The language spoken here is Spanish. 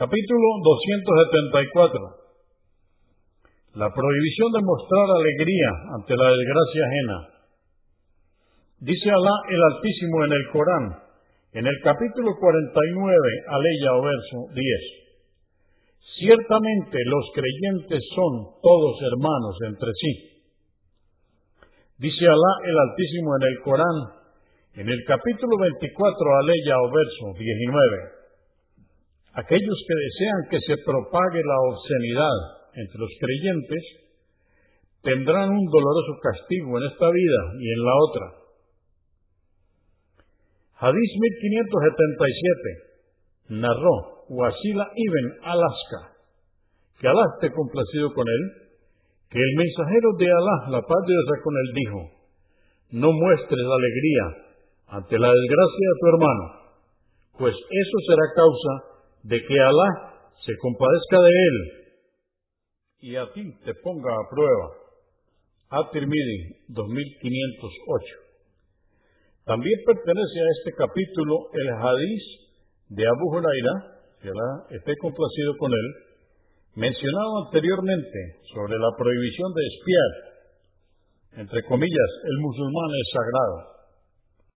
Capítulo 274. La prohibición de mostrar alegría ante la desgracia ajena. Dice Alá el Altísimo en el Corán, en el capítulo 49, aleya o verso 10. Ciertamente los creyentes son todos hermanos entre sí. Dice Alá el Altísimo en el Corán, en el capítulo 24, aleya o verso 19. Aquellos que desean que se propague la obscenidad entre los creyentes tendrán un doloroso castigo en esta vida y en la otra. Hadís 1577 narró Wasila ibn Alaska, que Alá esté complacido con él, que el mensajero de Alá, la paz de Dios con él, dijo, no muestres alegría ante la desgracia de tu hermano, pues eso será causa de que Alá se compadezca de él y a ti te ponga a prueba. At-Tirmidhi 2508. También pertenece a este capítulo el hadiz de Abu Huraira, que Alá esté complacido con él, mencionado anteriormente sobre la prohibición de espiar. Entre comillas, el musulmán es sagrado